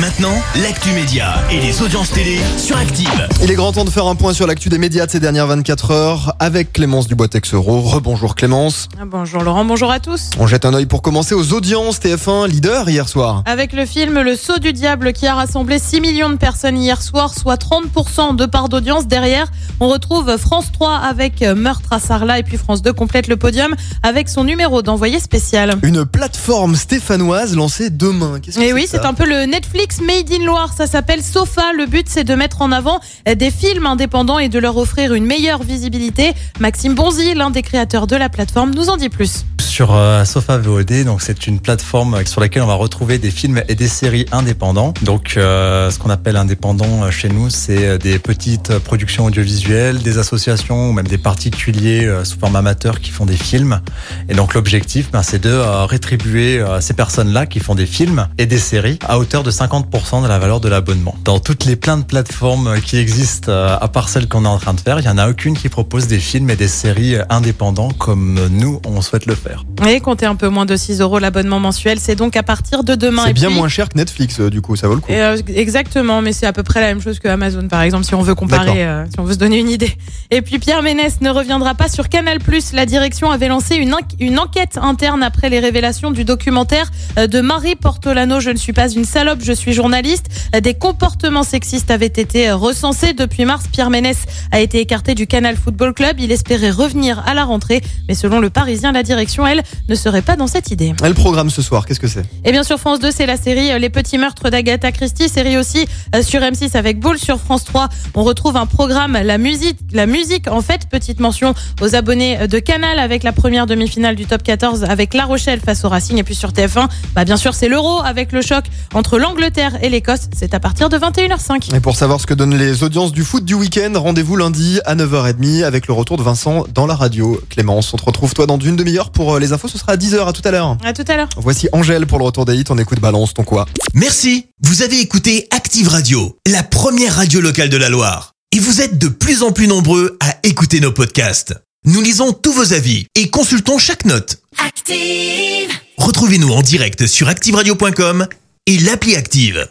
Maintenant, l'actu média et les audiences télé sur Active. Il est grand temps de faire un point sur l'actu des médias de ces dernières 24 heures avec Clémence Dubois-Texero. Rebonjour Clémence. Ah, Bonjour Laurent, bonjour à tous. On jette un œil pour commencer aux audiences TF1 leader hier soir. Avec le film Le Saut du Diable qui a rassemblé 6 millions de personnes hier soir, soit 30% de part d'audience. Derrière, on retrouve France 3 avec Meurtre à Sarlat et puis France 2 complète le podium avec son numéro d'envoyé spécial. Une plateforme stéphanoise lancée demain. Et oui, ça? c'est un peu le Netflix Made in Loire. Ça s'appelle Sofa. Le but, c'est de mettre en avant des films indépendants et de leur offrir une meilleure visibilité. Maxime Bonzi, l'un des créateurs de la plateforme, nous en dit plus. Sur euh, Sofa VOD. Donc c'est une plateforme sur laquelle on va retrouver des films et des séries indépendants. Donc euh, ce qu'on appelle indépendant euh, chez nous, c'est euh, des petites productions audiovisuelles, des associations ou même des particuliers euh, sous forme amateur qui font des films. Et donc l'objectif, ben, c'est de euh, rétribuer euh, ces personnes-là qui font des films et des séries à hauteur de 50% de la valeur de l'abonnement. Dans toutes les plein de plateformes qui existent, euh, à part celles qu'on est en train de faire, il y en a aucune qui propose des films et des séries euh, indépendants comme nous on souhaite le faire. Et comptez un peu moins de 6 euros l'abonnement mensuel. C'est donc à partir de demain. C'est bien puis- moins cher que Netflix, euh, du coup, ça vaut le coup. Euh, exactement, mais c'est à peu près la même chose que Amazon, par exemple, si on veut comparer, euh, si on veut se donner une idée. Et puis Pierre Ménès ne reviendra pas sur Canal+. La direction avait lancé une, une enquête interne après les révélations du documentaire de Marie Portolano. Je ne suis pas une salope, je suis journaliste. Des comportements sexistes avaient été recensés depuis mars. Pierre Ménès a été écarté du Canal Football Club. Il espérait revenir à la rentrée, mais selon le Parisien, la direction, elle, ne serait pas dans cette idée. Le programme ce soir, qu'est-ce que c'est? Et bien sur France 2, c'est la série euh, Les Petits Meurtres d'Agatha Christie, série aussi euh, sur M6 avec Boule. Sur France 3, on retrouve un programme La musique, la musique en fait, petite mention aux abonnés euh, de Canal avec la première demi-finale du Top 14 avec La Rochelle face au Racing. Et puis sur TF1, bah bien sûr c'est l'Euro avec le choc entre l'Angleterre et l'Écosse. C'est à partir de 21h05. Et pour savoir ce que donnent les audiences du foot du week-end, rendez-vous lundi à 9h30 avec le retour de Vincent dans la radio. Clémence, on te retrouve toi dans une demi-heure pour les infos, ce sera à 10h, à tout à l'heure. À tout à l'heure. Voici Angèle pour le retour des hits, on écoute Balance, ton quoi Merci. Vous avez écouté Active Radio, la première radio locale de la Loire. Et vous êtes de plus en plus nombreux à écouter nos podcasts. Nous lisons tous vos avis et consultons chaque note. Active. Retrouvez-nous en direct sur activeradio.com et l'appli Active.